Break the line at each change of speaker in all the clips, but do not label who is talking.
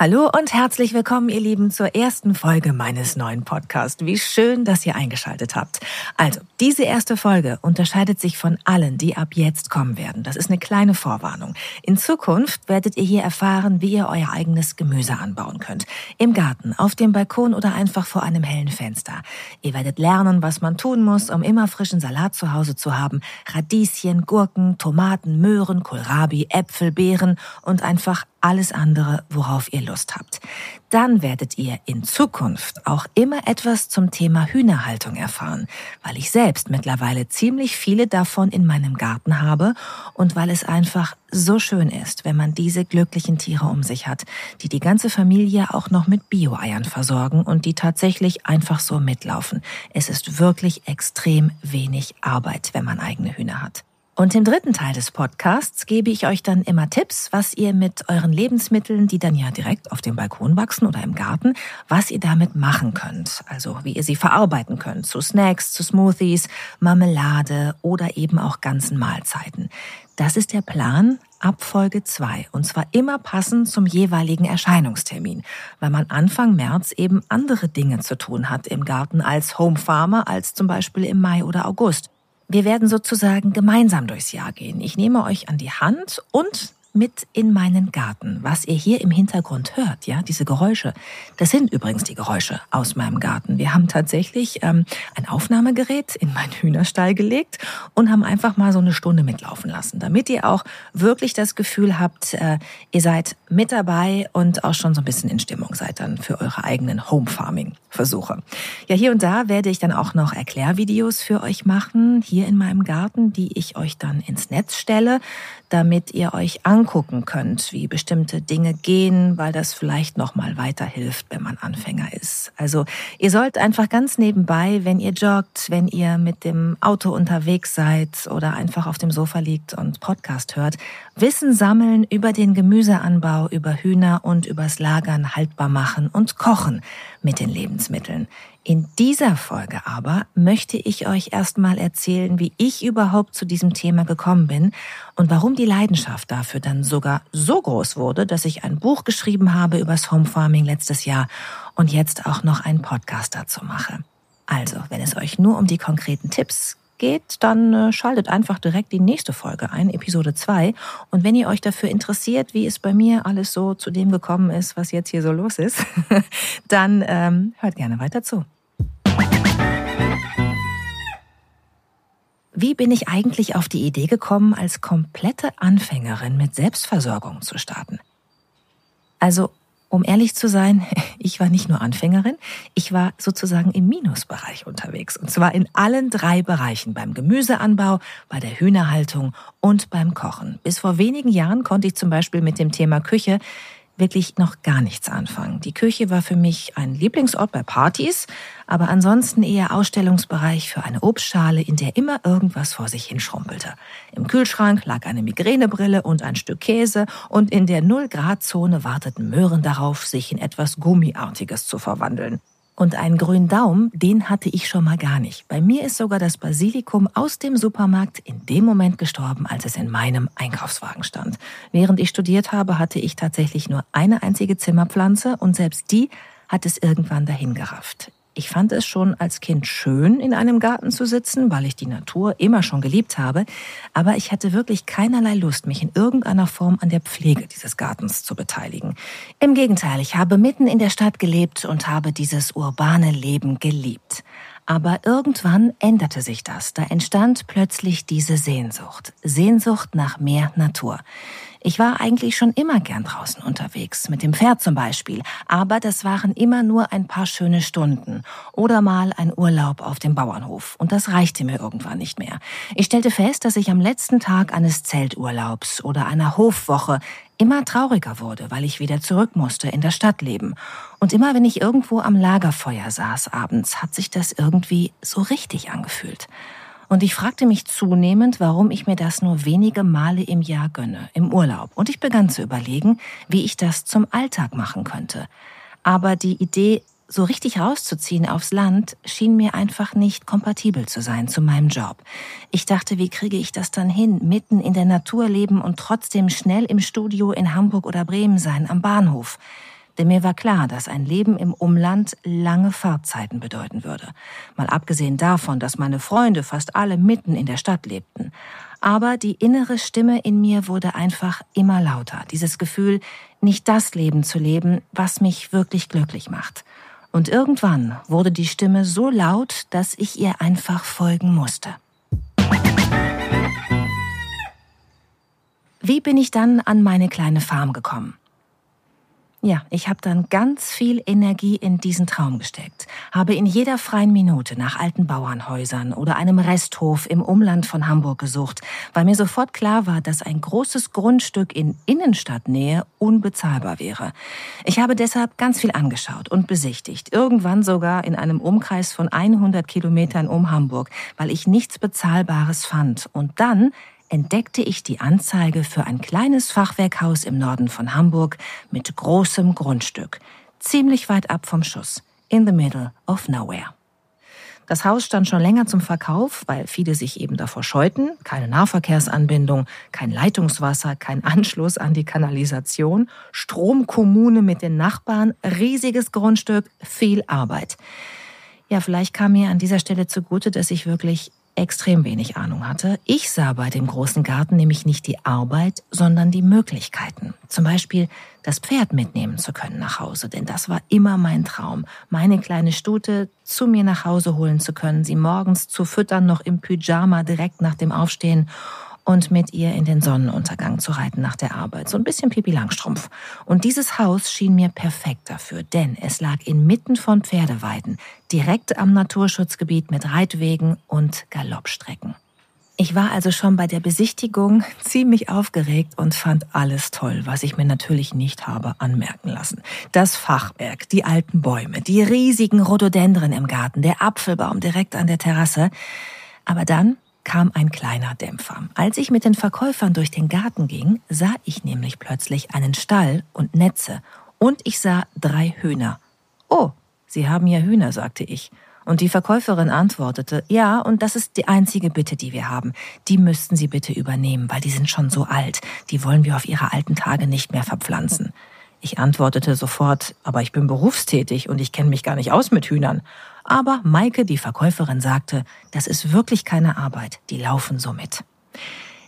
Hallo und herzlich willkommen, ihr Lieben, zur ersten Folge meines neuen Podcasts. Wie schön, dass ihr eingeschaltet habt. Also, diese erste Folge unterscheidet sich von allen, die ab jetzt kommen werden. Das ist eine kleine Vorwarnung. In Zukunft werdet ihr hier erfahren, wie ihr euer eigenes Gemüse anbauen könnt. Im Garten, auf dem Balkon oder einfach vor einem hellen Fenster. Ihr werdet lernen, was man tun muss, um immer frischen Salat zu Hause zu haben. Radieschen, Gurken, Tomaten, Möhren, Kohlrabi, Äpfel, Beeren und einfach alles andere, worauf ihr Lust habt. Dann werdet ihr in Zukunft auch immer etwas zum Thema Hühnerhaltung erfahren, weil ich selbst mittlerweile ziemlich viele davon in meinem Garten habe und weil es einfach so schön ist, wenn man diese glücklichen Tiere um sich hat, die die ganze Familie auch noch mit Bio-Eiern versorgen und die tatsächlich einfach so mitlaufen. Es ist wirklich extrem wenig Arbeit, wenn man eigene Hühner hat. Und im dritten Teil des Podcasts gebe ich euch dann immer Tipps, was ihr mit euren Lebensmitteln, die dann ja direkt auf dem Balkon wachsen oder im Garten, was ihr damit machen könnt. Also wie ihr sie verarbeiten könnt zu Snacks, zu Smoothies, Marmelade oder eben auch ganzen Mahlzeiten. Das ist der Plan ab Folge 2 und zwar immer passend zum jeweiligen Erscheinungstermin, weil man Anfang März eben andere Dinge zu tun hat im Garten als Home Farmer als zum Beispiel im Mai oder August. Wir werden sozusagen gemeinsam durchs Jahr gehen. Ich nehme euch an die Hand und mit in meinen Garten. Was ihr hier im Hintergrund hört, ja, diese Geräusche, das sind übrigens die Geräusche aus meinem Garten. Wir haben tatsächlich ähm, ein Aufnahmegerät in meinen Hühnerstall gelegt und haben einfach mal so eine Stunde mitlaufen lassen, damit ihr auch wirklich das Gefühl habt, äh, ihr seid mit dabei und auch schon so ein bisschen in Stimmung seid dann für eure eigenen Home Farming Versuche. Ja, hier und da werde ich dann auch noch Erklärvideos für euch machen, hier in meinem Garten, die ich euch dann ins Netz stelle, damit ihr euch angucken könnt, wie bestimmte Dinge gehen, weil das vielleicht noch mal weiterhilft, wenn man Anfänger ist. Also, ihr sollt einfach ganz nebenbei, wenn ihr joggt, wenn ihr mit dem Auto unterwegs seid oder einfach auf dem Sofa liegt und Podcast hört, Wissen sammeln über den Gemüseanbau, über Hühner und übers Lagern haltbar machen und kochen mit den Lebensmitteln. In dieser Folge aber möchte ich euch erstmal erzählen, wie ich überhaupt zu diesem Thema gekommen bin und warum die Leidenschaft dafür dann sogar so groß wurde, dass ich ein Buch geschrieben habe übers Home Farming letztes Jahr und jetzt auch noch einen Podcast dazu mache. Also, wenn es euch nur um die konkreten Tipps geht, dann äh, schaltet einfach direkt die nächste Folge ein, Episode 2. Und wenn ihr euch dafür interessiert, wie es bei mir alles so zu dem gekommen ist, was jetzt hier so los ist, dann ähm, hört gerne weiter zu. Wie bin ich eigentlich auf die Idee gekommen, als komplette Anfängerin mit Selbstversorgung zu starten? Also um ehrlich zu sein, ich war nicht nur Anfängerin, ich war sozusagen im Minusbereich unterwegs. Und zwar in allen drei Bereichen, beim Gemüseanbau, bei der Hühnerhaltung und beim Kochen. Bis vor wenigen Jahren konnte ich zum Beispiel mit dem Thema Küche wirklich noch gar nichts anfangen. Die Küche war für mich ein Lieblingsort bei Partys, aber ansonsten eher Ausstellungsbereich für eine Obstschale, in der immer irgendwas vor sich hin schrumpelte. Im Kühlschrank lag eine Migränebrille und ein Stück Käse und in der Null-Grad-Zone warteten Möhren darauf, sich in etwas Gummiartiges zu verwandeln. Und einen grünen Daumen, den hatte ich schon mal gar nicht. Bei mir ist sogar das Basilikum aus dem Supermarkt in dem Moment gestorben, als es in meinem Einkaufswagen stand. Während ich studiert habe, hatte ich tatsächlich nur eine einzige Zimmerpflanze und selbst die hat es irgendwann dahingerafft. Ich fand es schon als Kind schön, in einem Garten zu sitzen, weil ich die Natur immer schon geliebt habe, aber ich hatte wirklich keinerlei Lust, mich in irgendeiner Form an der Pflege dieses Gartens zu beteiligen. Im Gegenteil, ich habe mitten in der Stadt gelebt und habe dieses urbane Leben geliebt. Aber irgendwann änderte sich das. Da entstand plötzlich diese Sehnsucht. Sehnsucht nach mehr Natur. Ich war eigentlich schon immer gern draußen unterwegs, mit dem Pferd zum Beispiel, aber das waren immer nur ein paar schöne Stunden oder mal ein Urlaub auf dem Bauernhof und das reichte mir irgendwann nicht mehr. Ich stellte fest, dass ich am letzten Tag eines Zelturlaubs oder einer Hofwoche immer trauriger wurde, weil ich wieder zurück musste in das Stadtleben. Und immer wenn ich irgendwo am Lagerfeuer saß abends, hat sich das irgendwie so richtig angefühlt. Und ich fragte mich zunehmend, warum ich mir das nur wenige Male im Jahr gönne, im Urlaub. Und ich begann zu überlegen, wie ich das zum Alltag machen könnte. Aber die Idee, so richtig rauszuziehen aufs Land, schien mir einfach nicht kompatibel zu sein zu meinem Job. Ich dachte, wie kriege ich das dann hin, mitten in der Natur leben und trotzdem schnell im Studio in Hamburg oder Bremen sein, am Bahnhof. Denn mir war klar, dass ein Leben im Umland lange Fahrtzeiten bedeuten würde. Mal abgesehen davon, dass meine Freunde fast alle mitten in der Stadt lebten. Aber die innere Stimme in mir wurde einfach immer lauter. Dieses Gefühl, nicht das Leben zu leben, was mich wirklich glücklich macht. Und irgendwann wurde die Stimme so laut, dass ich ihr einfach folgen musste. Wie bin ich dann an meine kleine Farm gekommen? Ja, ich habe dann ganz viel Energie in diesen Traum gesteckt, habe in jeder freien Minute nach alten Bauernhäusern oder einem Resthof im Umland von Hamburg gesucht, weil mir sofort klar war, dass ein großes Grundstück in Innenstadtnähe unbezahlbar wäre. Ich habe deshalb ganz viel angeschaut und besichtigt, irgendwann sogar in einem Umkreis von 100 Kilometern um Hamburg, weil ich nichts Bezahlbares fand. Und dann entdeckte ich die Anzeige für ein kleines Fachwerkhaus im Norden von Hamburg mit großem Grundstück, ziemlich weit ab vom Schuss, in the middle of nowhere. Das Haus stand schon länger zum Verkauf, weil viele sich eben davor scheuten. Keine Nahverkehrsanbindung, kein Leitungswasser, kein Anschluss an die Kanalisation, Stromkommune mit den Nachbarn, riesiges Grundstück, viel Arbeit. Ja, vielleicht kam mir an dieser Stelle zugute, dass ich wirklich extrem wenig Ahnung hatte. Ich sah bei dem großen Garten nämlich nicht die Arbeit, sondern die Möglichkeiten. Zum Beispiel das Pferd mitnehmen zu können nach Hause, denn das war immer mein Traum, meine kleine Stute zu mir nach Hause holen zu können, sie morgens zu füttern, noch im Pyjama direkt nach dem Aufstehen und mit ihr in den Sonnenuntergang zu reiten nach der Arbeit. So ein bisschen Pipi Langstrumpf. Und dieses Haus schien mir perfekt dafür, denn es lag inmitten von Pferdeweiden, direkt am Naturschutzgebiet mit Reitwegen und Galoppstrecken. Ich war also schon bei der Besichtigung ziemlich aufgeregt und fand alles toll, was ich mir natürlich nicht habe anmerken lassen. Das Fachwerk, die alten Bäume, die riesigen Rhododendren im Garten, der Apfelbaum direkt an der Terrasse. Aber dann kam ein kleiner Dämpfer. Als ich mit den Verkäufern durch den Garten ging, sah ich nämlich plötzlich einen Stall und Netze und ich sah drei Hühner. Oh, Sie haben ja Hühner, sagte ich. Und die Verkäuferin antwortete, ja, und das ist die einzige Bitte, die wir haben. Die müssten Sie bitte übernehmen, weil die sind schon so alt. Die wollen wir auf ihre alten Tage nicht mehr verpflanzen. Ich antwortete sofort, aber ich bin berufstätig und ich kenne mich gar nicht aus mit Hühnern. Aber Maike, die Verkäuferin, sagte, das ist wirklich keine Arbeit, die laufen so mit.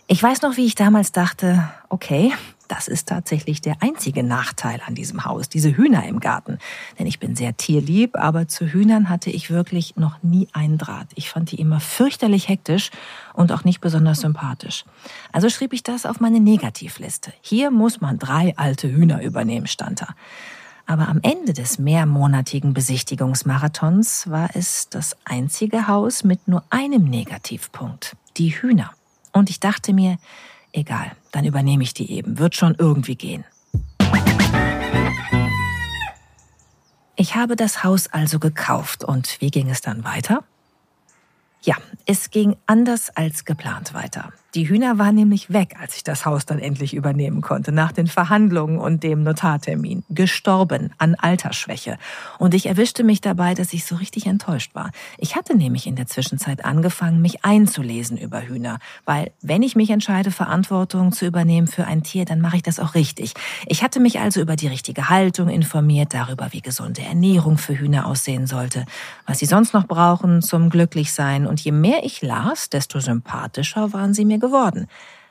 Ich weiß noch, wie ich damals dachte, okay, das ist tatsächlich der einzige Nachteil an diesem Haus, diese Hühner im Garten. Denn ich bin sehr tierlieb, aber zu Hühnern hatte ich wirklich noch nie einen Draht. Ich fand die immer fürchterlich hektisch und auch nicht besonders sympathisch. Also schrieb ich das auf meine Negativliste. Hier muss man drei alte Hühner übernehmen, stand da. Aber am Ende des mehrmonatigen Besichtigungsmarathons war es das einzige Haus mit nur einem Negativpunkt, die Hühner. Und ich dachte mir, Egal, dann übernehme ich die eben. Wird schon irgendwie gehen. Ich habe das Haus also gekauft und wie ging es dann weiter? Ja, es ging anders als geplant weiter. Die Hühner waren nämlich weg, als ich das Haus dann endlich übernehmen konnte, nach den Verhandlungen und dem Notartermin. Gestorben an Altersschwäche. Und ich erwischte mich dabei, dass ich so richtig enttäuscht war. Ich hatte nämlich in der Zwischenzeit angefangen, mich einzulesen über Hühner. Weil, wenn ich mich entscheide, Verantwortung zu übernehmen für ein Tier, dann mache ich das auch richtig. Ich hatte mich also über die richtige Haltung informiert, darüber, wie gesunde Ernährung für Hühner aussehen sollte, was sie sonst noch brauchen zum Glücklichsein. Und je mehr ich las, desto sympathischer waren sie mir geworden.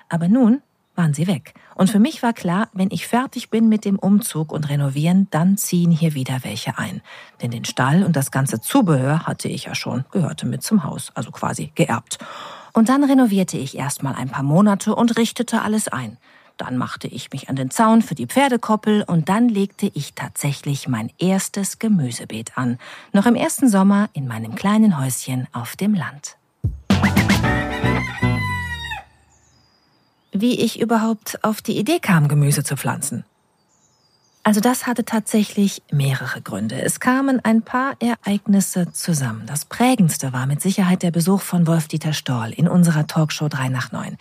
Aber nun waren sie weg. Und für mich war klar, wenn ich fertig bin mit dem Umzug und Renovieren, dann ziehen hier wieder welche ein. Denn den Stall und das ganze Zubehör hatte ich ja schon, gehörte mit zum Haus, also quasi geerbt. Und dann renovierte ich erstmal ein paar Monate und richtete alles ein. Dann machte ich mich an den Zaun für die Pferdekoppel und dann legte ich tatsächlich mein erstes Gemüsebeet an. Noch im ersten Sommer in meinem kleinen Häuschen auf dem Land. Wie ich überhaupt auf die Idee kam, Gemüse zu pflanzen. Also das hatte tatsächlich mehrere Gründe. Es kamen ein paar Ereignisse zusammen. Das prägendste war mit Sicherheit der Besuch von Wolf-Dieter Storl in unserer Talkshow 3 nach 9.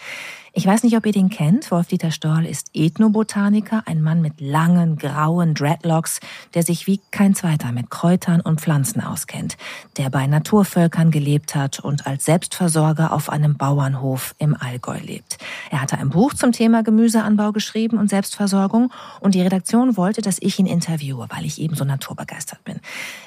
Ich weiß nicht, ob ihr den kennt. Wolf-Dieter Storl ist Ethnobotaniker, ein Mann mit langen, grauen Dreadlocks, der sich wie kein zweiter mit Kräutern und Pflanzen auskennt, der bei Naturvölkern gelebt hat und als Selbstversorger auf einem Bauernhof im Allgäu lebt. Er hatte ein Buch zum Thema Gemüseanbau geschrieben und Selbstversorgung und die Redaktion wollte, dass ich ihn interviewe, weil ich eben so naturbegeistert bin.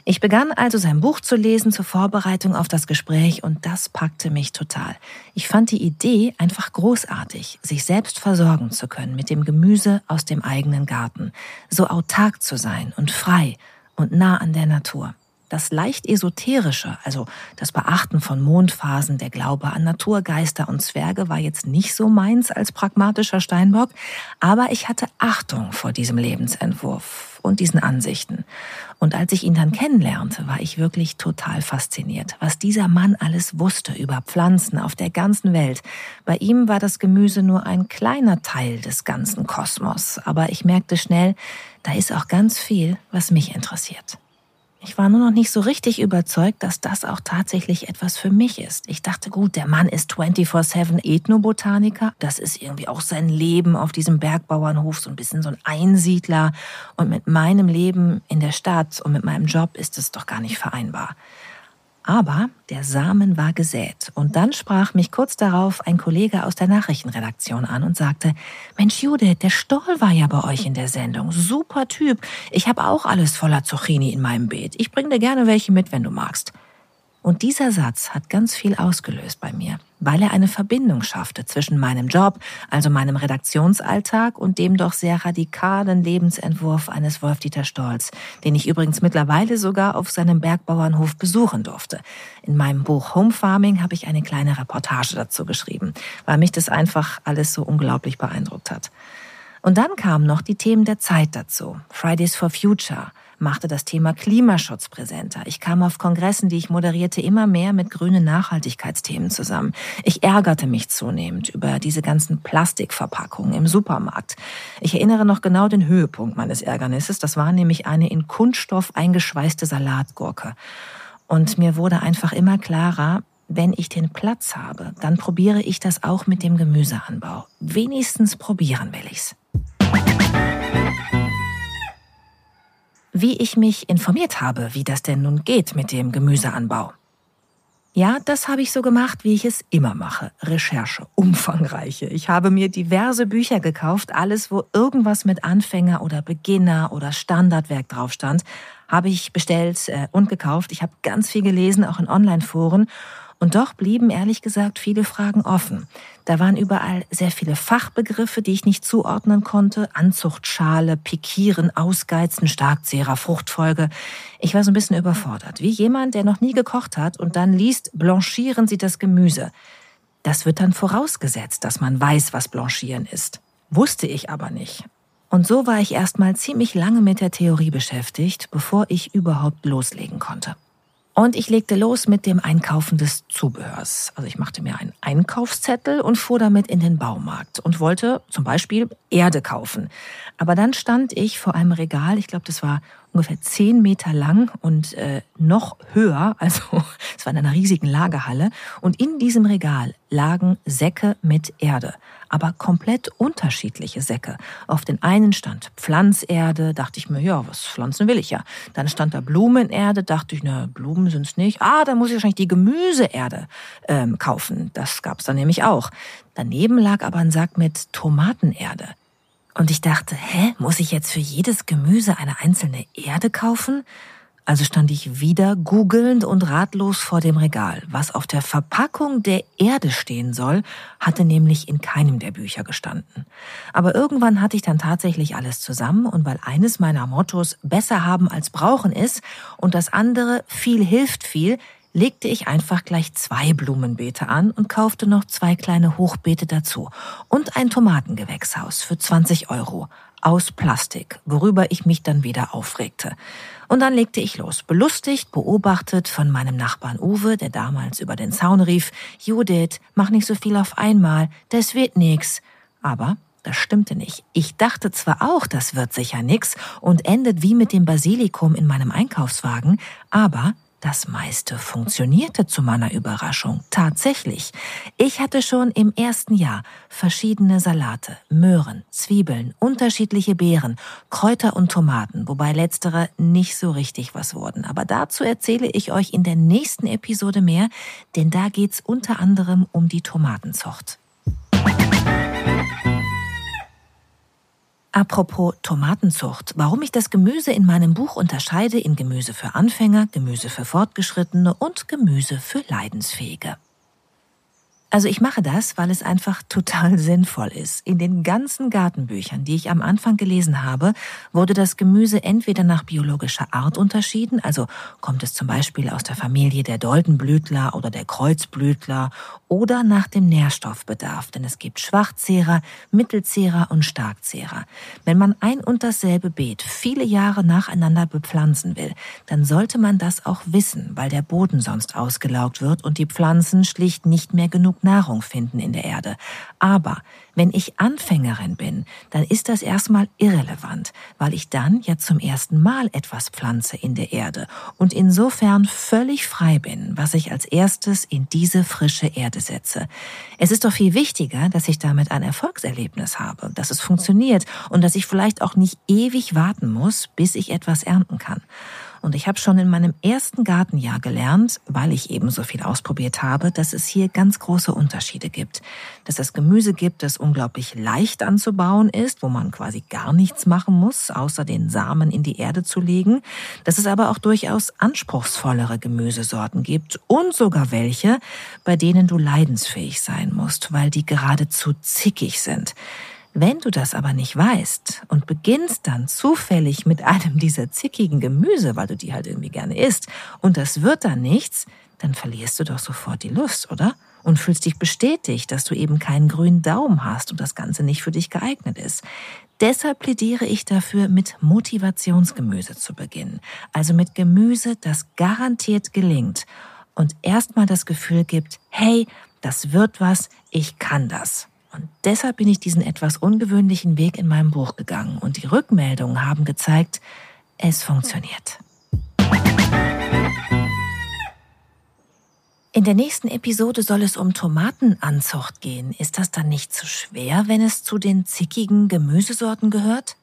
Ich begann also sein Buch zu lesen zur Vorbereitung auf das Gespräch und das packte mich total. Ich fand die Idee einfach großartig großartig, sich selbst versorgen zu können mit dem Gemüse aus dem eigenen Garten, so autark zu sein und frei und nah an der Natur. Das leicht esoterische, also das Beachten von Mondphasen, der Glaube an Naturgeister und Zwerge war jetzt nicht so meins als pragmatischer Steinbock, aber ich hatte Achtung vor diesem Lebensentwurf und diesen Ansichten. Und als ich ihn dann kennenlernte, war ich wirklich total fasziniert, was dieser Mann alles wusste über Pflanzen auf der ganzen Welt. Bei ihm war das Gemüse nur ein kleiner Teil des ganzen Kosmos, aber ich merkte schnell, da ist auch ganz viel, was mich interessiert. Ich war nur noch nicht so richtig überzeugt, dass das auch tatsächlich etwas für mich ist. Ich dachte, gut, der Mann ist 24-7 Ethnobotaniker. Das ist irgendwie auch sein Leben auf diesem Bergbauernhof, so ein bisschen so ein Einsiedler. Und mit meinem Leben in der Stadt und mit meinem Job ist es doch gar nicht vereinbar. Aber der Samen war gesät. Und dann sprach mich kurz darauf ein Kollege aus der Nachrichtenredaktion an und sagte, Mensch Judith, der Stoll war ja bei euch in der Sendung. Super Typ. Ich habe auch alles voller Zucchini in meinem Beet. Ich bring dir gerne welche mit, wenn du magst. Und dieser Satz hat ganz viel ausgelöst bei mir, weil er eine Verbindung schaffte zwischen meinem Job, also meinem Redaktionsalltag und dem doch sehr radikalen Lebensentwurf eines Wolf-Dieter Stolz, den ich übrigens mittlerweile sogar auf seinem Bergbauernhof besuchen durfte. In meinem Buch Home Farming habe ich eine kleine Reportage dazu geschrieben, weil mich das einfach alles so unglaublich beeindruckt hat. Und dann kamen noch die Themen der Zeit dazu. Fridays for Future, machte das Thema Klimaschutz präsenter. Ich kam auf Kongressen, die ich moderierte, immer mehr mit grünen Nachhaltigkeitsthemen zusammen. Ich ärgerte mich zunehmend über diese ganzen Plastikverpackungen im Supermarkt. Ich erinnere noch genau den Höhepunkt meines Ärgernisses. Das war nämlich eine in Kunststoff eingeschweißte Salatgurke. Und mir wurde einfach immer klarer, wenn ich den Platz habe, dann probiere ich das auch mit dem Gemüseanbau. Wenigstens probieren will ich's. Wie ich mich informiert habe, wie das denn nun geht mit dem Gemüseanbau. Ja, das habe ich so gemacht, wie ich es immer mache. Recherche, umfangreiche. Ich habe mir diverse Bücher gekauft, alles, wo irgendwas mit Anfänger oder Beginner oder Standardwerk drauf stand, habe ich bestellt äh, und gekauft. Ich habe ganz viel gelesen, auch in Online-Foren und doch blieben ehrlich gesagt viele Fragen offen. Da waren überall sehr viele Fachbegriffe, die ich nicht zuordnen konnte. Anzuchtschale, Pikieren, Ausgeizen, Starkzehrer, Fruchtfolge. Ich war so ein bisschen überfordert. Wie jemand, der noch nie gekocht hat und dann liest, blanchieren Sie das Gemüse. Das wird dann vorausgesetzt, dass man weiß, was Blanchieren ist. Wusste ich aber nicht. Und so war ich erstmal ziemlich lange mit der Theorie beschäftigt, bevor ich überhaupt loslegen konnte. Und ich legte los mit dem Einkaufen des Zubehörs. Also ich machte mir einen Einkaufszettel und fuhr damit in den Baumarkt und wollte zum Beispiel Erde kaufen. Aber dann stand ich vor einem Regal, ich glaube, das war ungefähr zehn Meter lang und äh, noch höher, also es war in einer riesigen Lagerhalle. Und in diesem Regal lagen Säcke mit Erde aber komplett unterschiedliche Säcke. Auf den einen stand Pflanzerde, dachte ich mir, ja, was pflanzen will ich ja. Dann stand da Blumenerde, dachte ich, na, Blumen sind's nicht. Ah, dann muss ich wahrscheinlich die Gemüseerde ähm, kaufen. Das gab's dann nämlich auch. Daneben lag aber ein Sack mit Tomatenerde. Und ich dachte, hä, muss ich jetzt für jedes Gemüse eine einzelne Erde kaufen? Also stand ich wieder googelnd und ratlos vor dem Regal. Was auf der Verpackung der Erde stehen soll, hatte nämlich in keinem der Bücher gestanden. Aber irgendwann hatte ich dann tatsächlich alles zusammen und weil eines meiner Mottos besser haben als brauchen ist und das andere viel hilft viel, legte ich einfach gleich zwei Blumenbeete an und kaufte noch zwei kleine Hochbeete dazu und ein Tomatengewächshaus für 20 Euro aus Plastik, worüber ich mich dann wieder aufregte. Und dann legte ich los, belustigt, beobachtet von meinem Nachbarn Uwe, der damals über den Zaun rief, Judith, mach nicht so viel auf einmal, das wird nix. Aber das stimmte nicht. Ich dachte zwar auch, das wird sicher nix und endet wie mit dem Basilikum in meinem Einkaufswagen, aber Das meiste funktionierte zu meiner Überraschung tatsächlich. Ich hatte schon im ersten Jahr verschiedene Salate, Möhren, Zwiebeln, unterschiedliche Beeren, Kräuter und Tomaten, wobei letztere nicht so richtig was wurden. Aber dazu erzähle ich euch in der nächsten Episode mehr, denn da geht's unter anderem um die Tomatenzucht. Apropos Tomatenzucht, warum ich das Gemüse in meinem Buch unterscheide in Gemüse für Anfänger, Gemüse für Fortgeschrittene und Gemüse für Leidensfähige. Also ich mache das, weil es einfach total sinnvoll ist. In den ganzen Gartenbüchern, die ich am Anfang gelesen habe, wurde das Gemüse entweder nach biologischer Art unterschieden, also kommt es zum Beispiel aus der Familie der Doldenblütler oder der Kreuzblütler, oder nach dem Nährstoffbedarf, denn es gibt Schwachzehrer, Mittelzehrer und Starkzehrer. Wenn man ein und dasselbe Beet viele Jahre nacheinander bepflanzen will, dann sollte man das auch wissen, weil der Boden sonst ausgelaugt wird und die Pflanzen schlicht nicht mehr Nahrung finden in der Erde. Aber wenn ich Anfängerin bin, dann ist das erstmal irrelevant, weil ich dann ja zum ersten Mal etwas pflanze in der Erde und insofern völlig frei bin, was ich als erstes in diese frische Erde setze. Es ist doch viel wichtiger, dass ich damit ein Erfolgserlebnis habe, dass es funktioniert und dass ich vielleicht auch nicht ewig warten muss, bis ich etwas ernten kann. Und ich habe schon in meinem ersten Gartenjahr gelernt, weil ich eben so viel ausprobiert habe, dass es hier ganz große Unterschiede gibt. Dass es Gemüse gibt, das unglaublich leicht anzubauen ist, wo man quasi gar nichts machen muss, außer den Samen in die Erde zu legen. Dass es aber auch durchaus anspruchsvollere Gemüsesorten gibt und sogar welche, bei denen du leidensfähig sein musst, weil die geradezu zickig sind. Wenn du das aber nicht weißt und beginnst dann zufällig mit einem dieser zickigen Gemüse, weil du die halt irgendwie gerne isst, und das wird dann nichts, dann verlierst du doch sofort die Lust, oder? Und fühlst dich bestätigt, dass du eben keinen grünen Daumen hast und das Ganze nicht für dich geeignet ist. Deshalb plädiere ich dafür, mit Motivationsgemüse zu beginnen. Also mit Gemüse, das garantiert gelingt und erstmal das Gefühl gibt, hey, das wird was, ich kann das. Und deshalb bin ich diesen etwas ungewöhnlichen Weg in meinem Buch gegangen und die Rückmeldungen haben gezeigt, es funktioniert. In der nächsten Episode soll es um Tomatenanzucht gehen. Ist das dann nicht zu schwer, wenn es zu den zickigen Gemüsesorten gehört?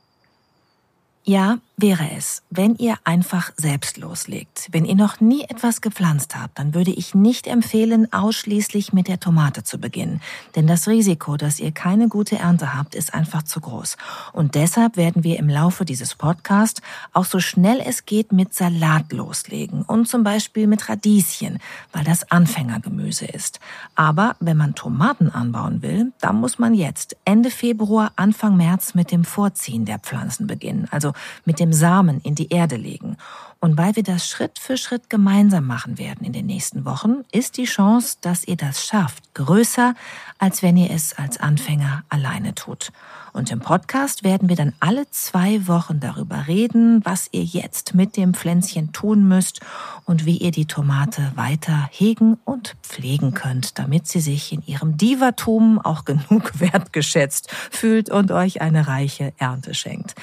Ja, wäre es, wenn ihr einfach selbst loslegt. Wenn ihr noch nie etwas gepflanzt habt, dann würde ich nicht empfehlen, ausschließlich mit der Tomate zu beginnen. Denn das Risiko, dass ihr keine gute Ernte habt, ist einfach zu groß. Und deshalb werden wir im Laufe dieses Podcasts auch so schnell es geht mit Salat loslegen und zum Beispiel mit Radieschen, weil das Anfängergemüse ist. Aber wenn man Tomaten anbauen will, dann muss man jetzt Ende Februar, Anfang März mit dem Vorziehen der Pflanzen beginnen. Also mit dem Samen in die Erde legen. Und weil wir das Schritt für Schritt gemeinsam machen werden in den nächsten Wochen, ist die Chance, dass ihr das schafft, größer, als wenn ihr es als Anfänger alleine tut. Und im Podcast werden wir dann alle zwei Wochen darüber reden, was ihr jetzt mit dem Pflänzchen tun müsst und wie ihr die Tomate weiter hegen und pflegen könnt, damit sie sich in ihrem Divatum auch genug wertgeschätzt fühlt und euch eine reiche Ernte schenkt.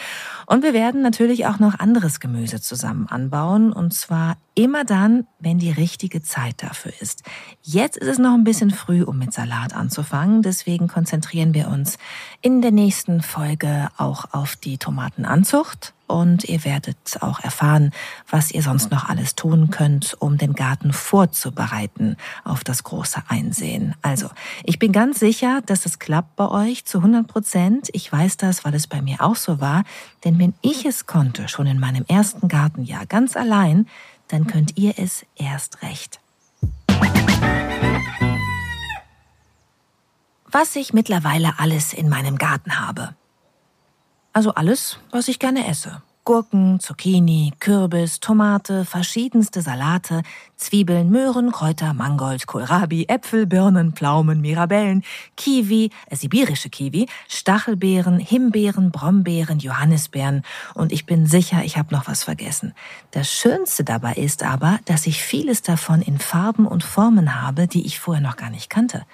Und wir werden natürlich auch noch anderes Gemüse zusammen anbauen. Und zwar immer dann, wenn die richtige Zeit dafür ist. Jetzt ist es noch ein bisschen früh, um mit Salat anzufangen, deswegen konzentrieren wir uns in der nächsten Folge auch auf die Tomatenanzucht und ihr werdet auch erfahren, was ihr sonst noch alles tun könnt, um den Garten vorzubereiten auf das große Einsehen. Also, ich bin ganz sicher, dass es klappt bei euch zu 100 Prozent. Ich weiß das, weil es bei mir auch so war. Denn wenn ich es konnte, schon in meinem ersten Gartenjahr ganz allein, dann könnt ihr es erst recht. Was ich mittlerweile alles in meinem Garten habe. Also alles, was ich gerne esse. Gurken, Zucchini, Kürbis, Tomate, verschiedenste Salate, Zwiebeln, Möhren, Kräuter, Mangold, Kohlrabi, Äpfel, Birnen, Pflaumen, Mirabellen, Kiwi, äh, sibirische Kiwi, Stachelbeeren, Himbeeren, Brombeeren, Johannisbeeren und ich bin sicher, ich habe noch was vergessen. Das Schönste dabei ist aber, dass ich vieles davon in Farben und Formen habe, die ich vorher noch gar nicht kannte.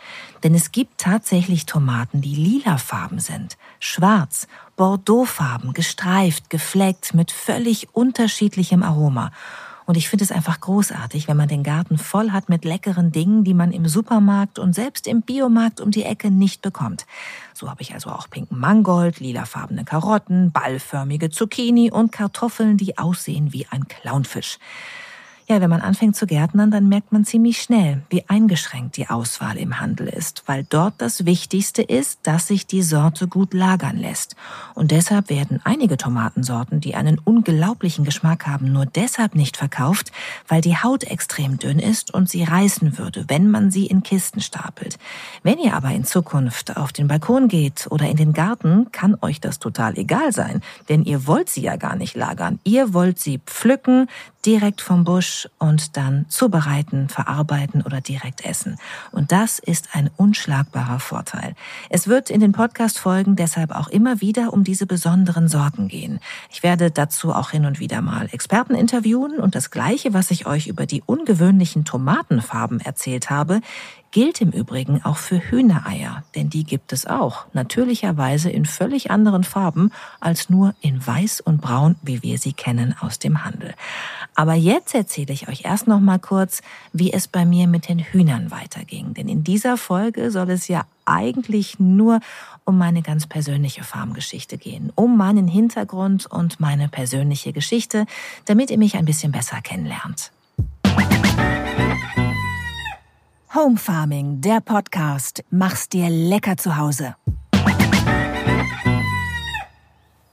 Denn es gibt tatsächlich Tomaten, die lila Farben sind, schwarz, Bordeauxfarben, gestreift, gefleckt, mit völlig unterschiedlichem Aroma. Und ich finde es einfach großartig, wenn man den Garten voll hat mit leckeren Dingen, die man im Supermarkt und selbst im Biomarkt um die Ecke nicht bekommt. So habe ich also auch pinken Mangold, lilafarbene Karotten, ballförmige Zucchini und Kartoffeln, die aussehen wie ein Clownfisch. Ja, wenn man anfängt zu gärtnern, dann merkt man ziemlich schnell, wie eingeschränkt die Auswahl im Handel ist, weil dort das Wichtigste ist, dass sich die Sorte gut lagern lässt. Und deshalb werden einige Tomatensorten, die einen unglaublichen Geschmack haben, nur deshalb nicht verkauft, weil die Haut extrem dünn ist und sie reißen würde, wenn man sie in Kisten stapelt. Wenn ihr aber in Zukunft auf den Balkon geht oder in den Garten, kann euch das total egal sein, denn ihr wollt sie ja gar nicht lagern. Ihr wollt sie pflücken, direkt vom Busch und dann zubereiten, verarbeiten oder direkt essen. Und das ist ein unschlagbarer Vorteil. Es wird in den Podcast-Folgen deshalb auch immer wieder um diese besonderen Sorten gehen. Ich werde dazu auch hin und wieder mal Experten interviewen und das Gleiche, was ich euch über die ungewöhnlichen Tomatenfarben erzählt habe, gilt im Übrigen auch für Hühnereier, denn die gibt es auch, natürlicherweise in völlig anderen Farben als nur in weiß und braun, wie wir sie kennen aus dem Handel. Aber jetzt erzähle ich euch erst noch mal kurz, wie es bei mir mit den Hühnern weiterging, denn in dieser Folge soll es ja eigentlich nur um meine ganz persönliche Farmgeschichte gehen, um meinen Hintergrund und meine persönliche Geschichte, damit ihr mich ein bisschen besser kennenlernt. Home Farming, der Podcast. Mach's dir lecker zu Hause.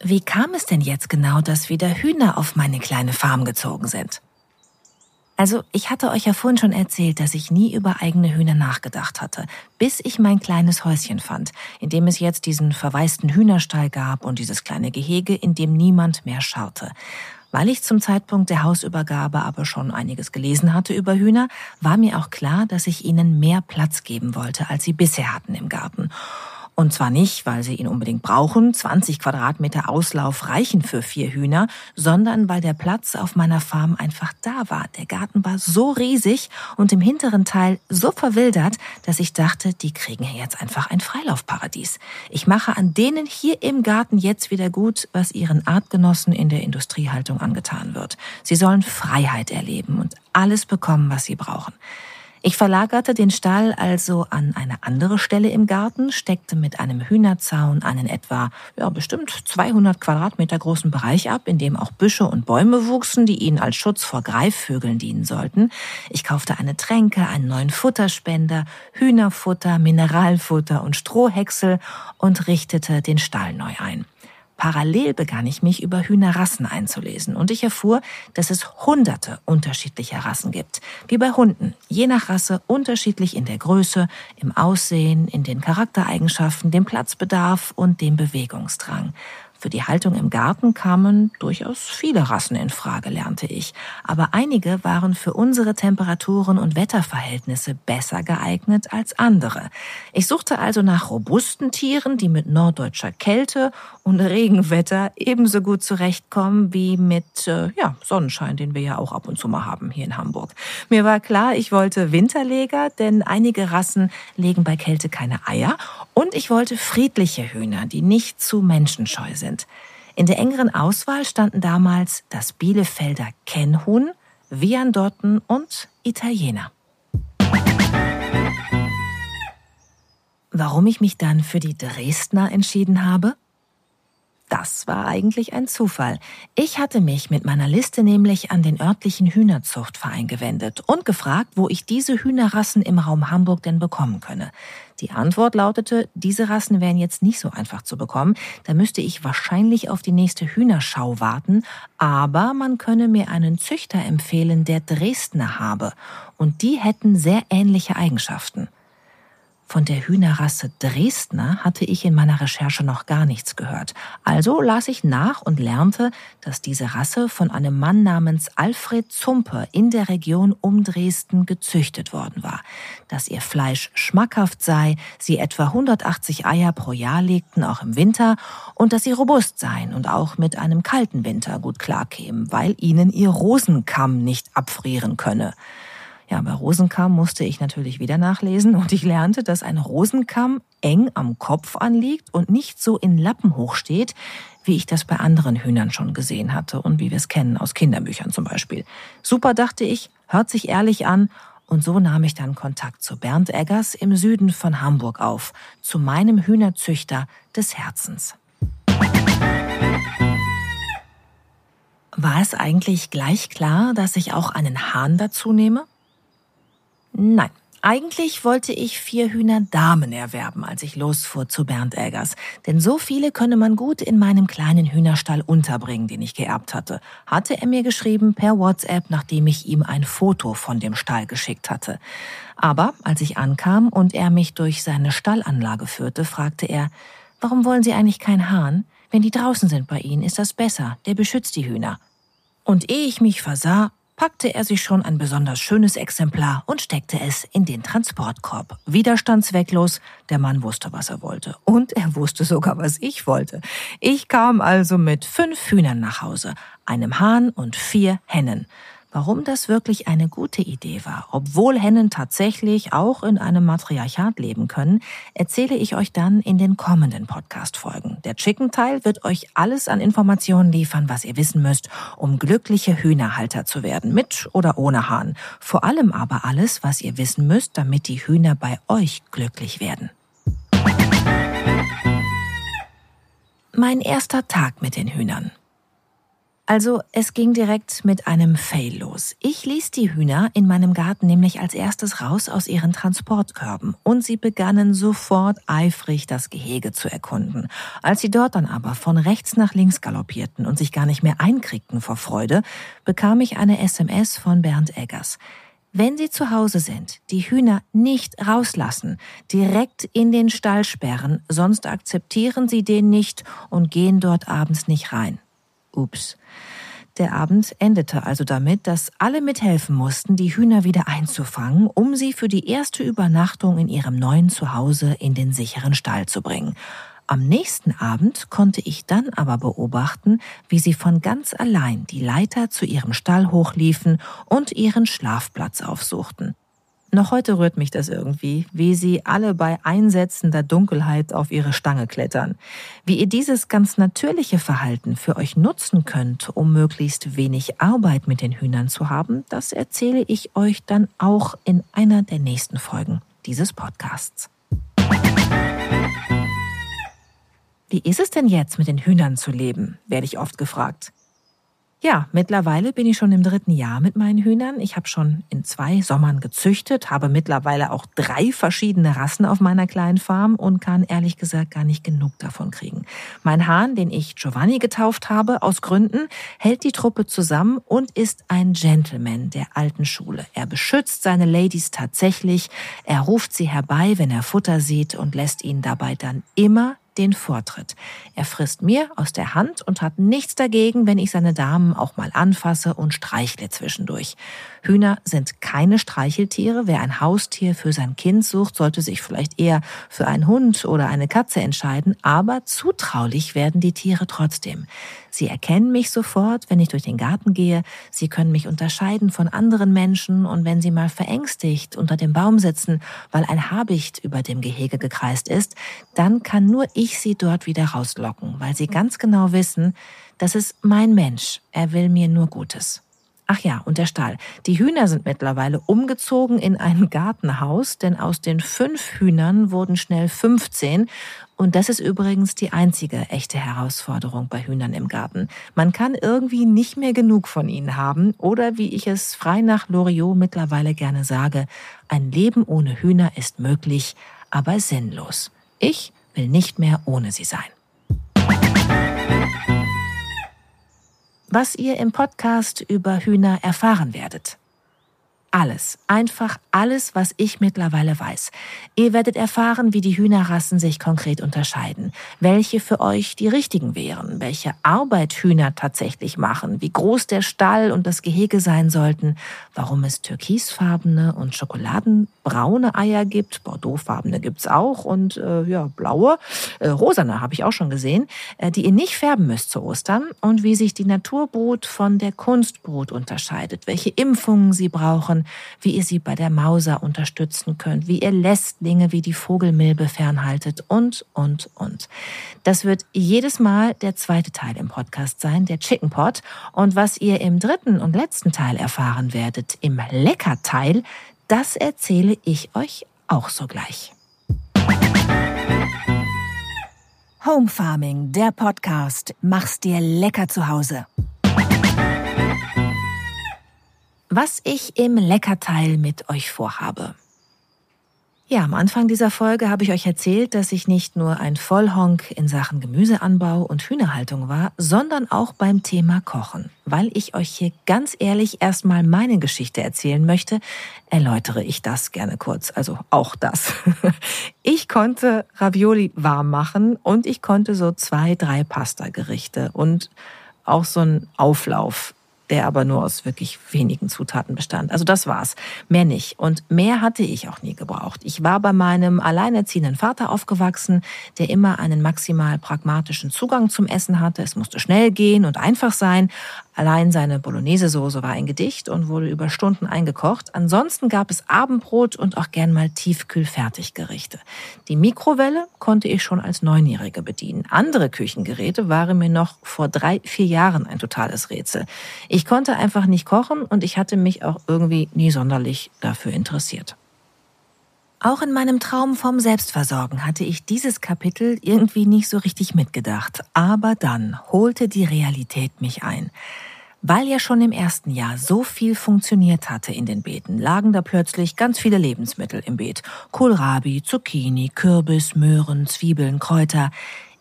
Wie kam es denn jetzt genau, dass wieder Hühner auf meine kleine Farm gezogen sind? Also, ich hatte euch ja vorhin schon erzählt, dass ich nie über eigene Hühner nachgedacht hatte, bis ich mein kleines Häuschen fand, in dem es jetzt diesen verwaisten Hühnerstall gab und dieses kleine Gehege, in dem niemand mehr schaute. Weil ich zum Zeitpunkt der Hausübergabe aber schon einiges gelesen hatte über Hühner, war mir auch klar, dass ich ihnen mehr Platz geben wollte, als sie bisher hatten im Garten. Und zwar nicht, weil sie ihn unbedingt brauchen, 20 Quadratmeter Auslauf reichen für vier Hühner, sondern weil der Platz auf meiner Farm einfach da war. Der Garten war so riesig und im hinteren Teil so verwildert, dass ich dachte, die kriegen hier jetzt einfach ein Freilaufparadies. Ich mache an denen hier im Garten jetzt wieder gut, was ihren Artgenossen in der Industriehaltung angetan wird. Sie sollen Freiheit erleben und alles bekommen, was sie brauchen. Ich verlagerte den Stall also an eine andere Stelle im Garten, steckte mit einem Hühnerzaun einen etwa, ja, bestimmt 200 Quadratmeter großen Bereich ab, in dem auch Büsche und Bäume wuchsen, die ihnen als Schutz vor Greifvögeln dienen sollten. Ich kaufte eine Tränke, einen neuen Futterspender, Hühnerfutter, Mineralfutter und Strohhäcksel und richtete den Stall neu ein. Parallel begann ich mich über Hühnerrassen einzulesen und ich erfuhr, dass es hunderte unterschiedlicher Rassen gibt. Wie bei Hunden, je nach Rasse unterschiedlich in der Größe, im Aussehen, in den Charaktereigenschaften, dem Platzbedarf und dem Bewegungsdrang. Für die Haltung im Garten kamen durchaus viele Rassen in Frage, lernte ich. Aber einige waren für unsere Temperaturen und Wetterverhältnisse besser geeignet als andere. Ich suchte also nach robusten Tieren, die mit norddeutscher Kälte und Regenwetter ebenso gut zurechtkommen wie mit äh, ja, Sonnenschein, den wir ja auch ab und zu mal haben hier in Hamburg. Mir war klar, ich wollte Winterleger, denn einige Rassen legen bei Kälte keine Eier. Und ich wollte friedliche Hühner, die nicht zu menschenscheu sind. In der engeren Auswahl standen damals das Bielefelder Kennhuhn, Viandotten und Italiener. Warum ich mich dann für die Dresdner entschieden habe? Das war eigentlich ein Zufall. Ich hatte mich mit meiner Liste nämlich an den örtlichen Hühnerzuchtverein gewendet und gefragt, wo ich diese Hühnerrassen im Raum Hamburg denn bekommen könne. Die Antwort lautete, diese Rassen wären jetzt nicht so einfach zu bekommen, da müsste ich wahrscheinlich auf die nächste Hühnerschau warten, aber man könne mir einen Züchter empfehlen, der Dresdner habe, und die hätten sehr ähnliche Eigenschaften. Von der Hühnerrasse Dresdner hatte ich in meiner Recherche noch gar nichts gehört. Also las ich nach und lernte, dass diese Rasse von einem Mann namens Alfred Zumpe in der Region um Dresden gezüchtet worden war. Dass ihr Fleisch schmackhaft sei, sie etwa 180 Eier pro Jahr legten, auch im Winter, und dass sie robust seien und auch mit einem kalten Winter gut klarkämen, weil ihnen ihr Rosenkamm nicht abfrieren könne. Ja, bei Rosenkamm musste ich natürlich wieder nachlesen und ich lernte, dass ein Rosenkamm eng am Kopf anliegt und nicht so in Lappen hoch steht, wie ich das bei anderen Hühnern schon gesehen hatte und wie wir es kennen aus Kinderbüchern zum Beispiel. Super, dachte ich, hört sich ehrlich an und so nahm ich dann Kontakt zu Bernd Eggers im Süden von Hamburg auf, zu meinem Hühnerzüchter des Herzens. War es eigentlich gleich klar, dass ich auch einen Hahn dazu nehme? Nein, eigentlich wollte ich vier Hühner Damen erwerben, als ich losfuhr zu Bernd Eggers. Denn so viele könne man gut in meinem kleinen Hühnerstall unterbringen, den ich geerbt hatte, hatte er mir geschrieben per WhatsApp, nachdem ich ihm ein Foto von dem Stall geschickt hatte. Aber als ich ankam und er mich durch seine Stallanlage führte, fragte er, warum wollen Sie eigentlich kein Hahn? Wenn die draußen sind bei Ihnen, ist das besser, der beschützt die Hühner. Und ehe ich mich versah, packte er sich schon ein besonders schönes Exemplar und steckte es in den Transportkorb. Widerstandswecklos, der Mann wusste, was er wollte. Und er wusste sogar, was ich wollte. Ich kam also mit fünf Hühnern nach Hause, einem Hahn und vier Hennen. Warum das wirklich eine gute Idee war, obwohl Hennen tatsächlich auch in einem Matriarchat leben können, erzähle ich euch dann in den kommenden Podcast-Folgen. Der Chicken-Teil wird euch alles an Informationen liefern, was ihr wissen müsst, um glückliche Hühnerhalter zu werden, mit oder ohne Hahn. Vor allem aber alles, was ihr wissen müsst, damit die Hühner bei euch glücklich werden. Mein erster Tag mit den Hühnern. Also es ging direkt mit einem Fail los. Ich ließ die Hühner in meinem Garten nämlich als erstes raus aus ihren Transportkörben und sie begannen sofort eifrig das Gehege zu erkunden. Als sie dort dann aber von rechts nach links galoppierten und sich gar nicht mehr einkriegten vor Freude, bekam ich eine SMS von Bernd Eggers. Wenn Sie zu Hause sind, die Hühner nicht rauslassen, direkt in den Stall sperren, sonst akzeptieren Sie den nicht und gehen dort abends nicht rein. Ups. Der Abend endete also damit, dass alle mithelfen mussten, die Hühner wieder einzufangen, um sie für die erste Übernachtung in ihrem neuen Zuhause in den sicheren Stall zu bringen. Am nächsten Abend konnte ich dann aber beobachten, wie sie von ganz allein die Leiter zu ihrem Stall hochliefen und ihren Schlafplatz aufsuchten. Noch heute rührt mich das irgendwie, wie sie alle bei einsetzender Dunkelheit auf ihre Stange klettern. Wie ihr dieses ganz natürliche Verhalten für euch nutzen könnt, um möglichst wenig Arbeit mit den Hühnern zu haben, das erzähle ich euch dann auch in einer der nächsten Folgen dieses Podcasts. Wie ist es denn jetzt, mit den Hühnern zu leben, werde ich oft gefragt. Ja, mittlerweile bin ich schon im dritten Jahr mit meinen Hühnern. Ich habe schon in zwei Sommern gezüchtet, habe mittlerweile auch drei verschiedene Rassen auf meiner kleinen Farm und kann ehrlich gesagt gar nicht genug davon kriegen. Mein Hahn, den ich Giovanni getauft habe, aus Gründen, hält die Truppe zusammen und ist ein Gentleman der alten Schule. Er beschützt seine Ladies tatsächlich, er ruft sie herbei, wenn er Futter sieht und lässt ihnen dabei dann immer den Vortritt. Er frisst mir aus der Hand und hat nichts dagegen, wenn ich seine Damen auch mal anfasse und streichle zwischendurch. Hühner sind keine Streicheltiere. Wer ein Haustier für sein Kind sucht, sollte sich vielleicht eher für einen Hund oder eine Katze entscheiden, aber zutraulich werden die Tiere trotzdem. Sie erkennen mich sofort, wenn ich durch den Garten gehe. Sie können mich unterscheiden von anderen Menschen und wenn sie mal verängstigt unter dem Baum sitzen, weil ein Habicht über dem Gehege gekreist ist, dann kann nur ich sie dort wieder rauslocken, weil sie ganz genau wissen, das ist mein Mensch. Er will mir nur Gutes. Ach ja, und der Stall. Die Hühner sind mittlerweile umgezogen in ein Gartenhaus, denn aus den fünf Hühnern wurden schnell 15. Und das ist übrigens die einzige echte Herausforderung bei Hühnern im Garten. Man kann irgendwie nicht mehr genug von ihnen haben oder wie ich es frei nach Loriot mittlerweile gerne sage, ein Leben ohne Hühner ist möglich, aber sinnlos. Ich will nicht mehr ohne sie sein. was ihr im Podcast über Hühner erfahren werdet. Alles, einfach alles, was ich mittlerweile weiß. Ihr werdet erfahren, wie die Hühnerrassen sich konkret unterscheiden, welche für euch die richtigen wären, welche Arbeit Hühner tatsächlich machen, wie groß der Stall und das Gehege sein sollten, warum es türkisfarbene und schokoladenbraune Eier gibt, bordeauxfarbene gibt's auch. Und äh, ja, blaue, äh, rosane habe ich auch schon gesehen, äh, die ihr nicht färben müsst zu Ostern. Und wie sich die Naturbrut von der Kunstbrut unterscheidet, welche Impfungen sie brauchen, erfahren, wie ihr sie bei der Mauser unterstützen könnt, wie ihr Lästlinge wie die Vogelmilbe fernhaltet und, und, und. Das wird jedes Mal der zweite Teil im Podcast sein, der Chicken Pot. Und was ihr im dritten und letzten Teil erfahren werdet, im Leckerteil, das erzähle ich euch auch sogleich. Home Farming, der Podcast. Mach's dir lecker zu Hause. Was ich im Leckerteil mit euch vorhabe. Ja, am Anfang dieser Folge habe ich euch erzählt, dass ich nicht nur ein Vollhonk in Sachen Gemüseanbau und Hühnerhaltung war, sondern auch beim Thema Kochen. Weil ich euch hier ganz ehrlich erstmal meine Geschichte erzählen möchte, erläutere ich das gerne kurz. Also auch das. Ich konnte Ravioli warm machen und ich konnte so zwei, drei Pasta-Gerichte und auch so einen Auflauf der aber nur aus wirklich wenigen Zutaten bestand. Also das war's. Mehr nicht. Und mehr hatte ich auch nie gebraucht. Ich war bei meinem alleinerziehenden Vater aufgewachsen, der immer einen maximal pragmatischen Zugang zum Essen hatte. Es musste schnell gehen und einfach sein. Allein seine Bolognese-Soße war ein Gedicht und wurde über Stunden eingekocht. Ansonsten gab es Abendbrot und auch gern mal Tiefkühl-Fertiggerichte. Die Mikrowelle konnte ich schon als Neunjährige bedienen. Andere Küchengeräte waren mir noch vor drei, vier Jahren ein totales Rätsel. Ich konnte einfach nicht kochen und ich hatte mich auch irgendwie nie sonderlich dafür interessiert. Auch in meinem Traum vom Selbstversorgen hatte ich dieses Kapitel irgendwie nicht so richtig mitgedacht. Aber dann holte die Realität mich ein. Weil ja schon im ersten Jahr so viel funktioniert hatte in den Beeten, lagen da plötzlich ganz viele Lebensmittel im Beet. Kohlrabi, Zucchini, Kürbis, Möhren, Zwiebeln, Kräuter.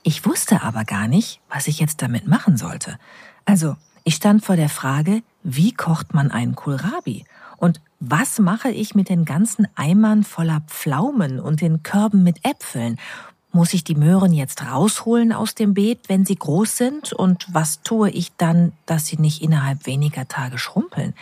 Ich wusste aber gar nicht, was ich jetzt damit machen sollte. Also, ich stand vor der Frage, wie kocht man einen Kohlrabi? Und was mache ich mit den ganzen Eimern voller Pflaumen und den Körben mit Äpfeln? Muss ich die Möhren jetzt rausholen aus dem Beet, wenn sie groß sind? Und was tue ich dann, dass sie nicht innerhalb weniger Tage schrumpeln?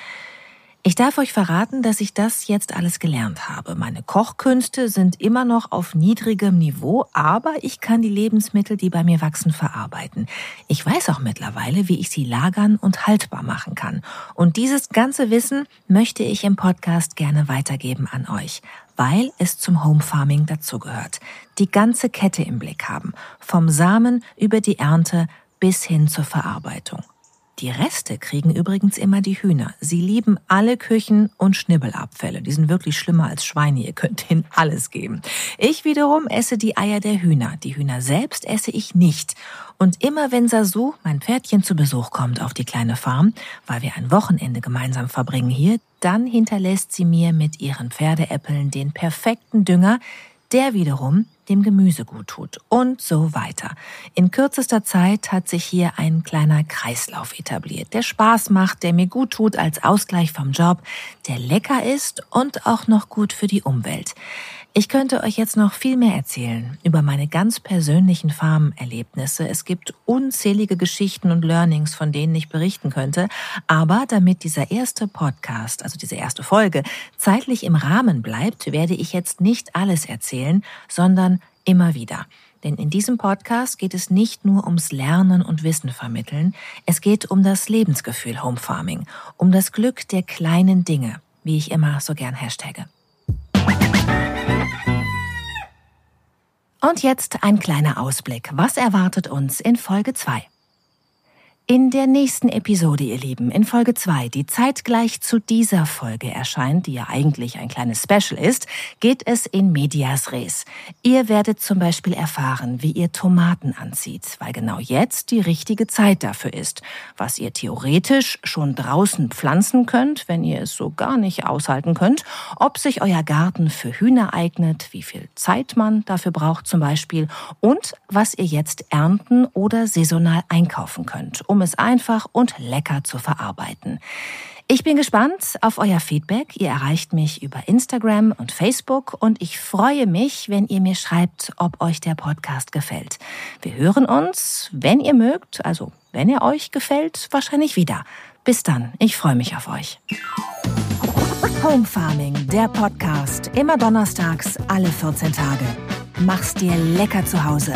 Ich darf euch verraten, dass ich das jetzt alles gelernt habe. Meine Kochkünste sind immer noch auf niedrigem Niveau, aber ich kann die Lebensmittel, die bei mir wachsen, verarbeiten. Ich weiß auch mittlerweile, wie ich sie lagern und haltbar machen kann. Und dieses ganze Wissen möchte ich im Podcast gerne weitergeben an euch, weil es zum Home Farming dazugehört. Die ganze Kette im Blick haben, vom Samen über die Ernte bis hin zur Verarbeitung. Die Reste kriegen übrigens immer die Hühner. Sie lieben alle Küchen und Schnibbelabfälle. Die sind wirklich schlimmer als Schweine. Ihr könnt ihnen alles geben. Ich wiederum esse die Eier der Hühner. Die Hühner selbst esse ich nicht. Und immer wenn Sasu, mein Pferdchen, zu Besuch kommt auf die kleine Farm, weil wir ein Wochenende gemeinsam verbringen hier, dann hinterlässt sie mir mit ihren Pferdeäppeln den perfekten Dünger, der wiederum dem Gemüse gut tut und so weiter. In kürzester Zeit hat sich hier ein kleiner Kreislauf etabliert, der Spaß macht, der mir gut tut als Ausgleich vom Job, der lecker ist und auch noch gut für die Umwelt. Ich könnte euch jetzt noch viel mehr erzählen über meine ganz persönlichen Farmerlebnisse. Es gibt unzählige Geschichten und Learnings, von denen ich berichten könnte. Aber damit dieser erste Podcast, also diese erste Folge, zeitlich im Rahmen bleibt, werde ich jetzt nicht alles erzählen, sondern immer wieder. Denn in diesem Podcast geht es nicht nur ums Lernen und Wissen vermitteln, es geht um das Lebensgefühl Home Farming, um das Glück der kleinen Dinge, wie ich immer so gern hashtagge. Und jetzt ein kleiner Ausblick. Was erwartet uns in Folge 2? In der nächsten Episode, ihr Lieben, in Folge 2, die zeitgleich zu dieser Folge erscheint, die ja eigentlich ein kleines Special ist, geht es in Medias Res. Ihr werdet zum Beispiel erfahren, wie ihr Tomaten anzieht, weil genau jetzt die richtige Zeit dafür ist, was ihr theoretisch schon draußen pflanzen könnt, wenn ihr es so gar nicht aushalten könnt, ob sich euer Garten für Hühner eignet, wie viel Zeit man dafür braucht zum Beispiel. Und was ihr jetzt ernten oder saisonal einkaufen könnt, um es einfach und lecker zu verarbeiten. Ich bin gespannt auf euer Feedback. Ihr erreicht mich über Instagram und Facebook und ich freue mich, wenn ihr mir schreibt, ob euch der Podcast gefällt. Wir hören uns, wenn ihr mögt, also wenn er euch gefällt, wahrscheinlich wieder. Bis dann, ich freue mich auf euch. Home Farming, der Podcast, immer donnerstags, alle 14 Tage. Mach's dir lecker zu Hause.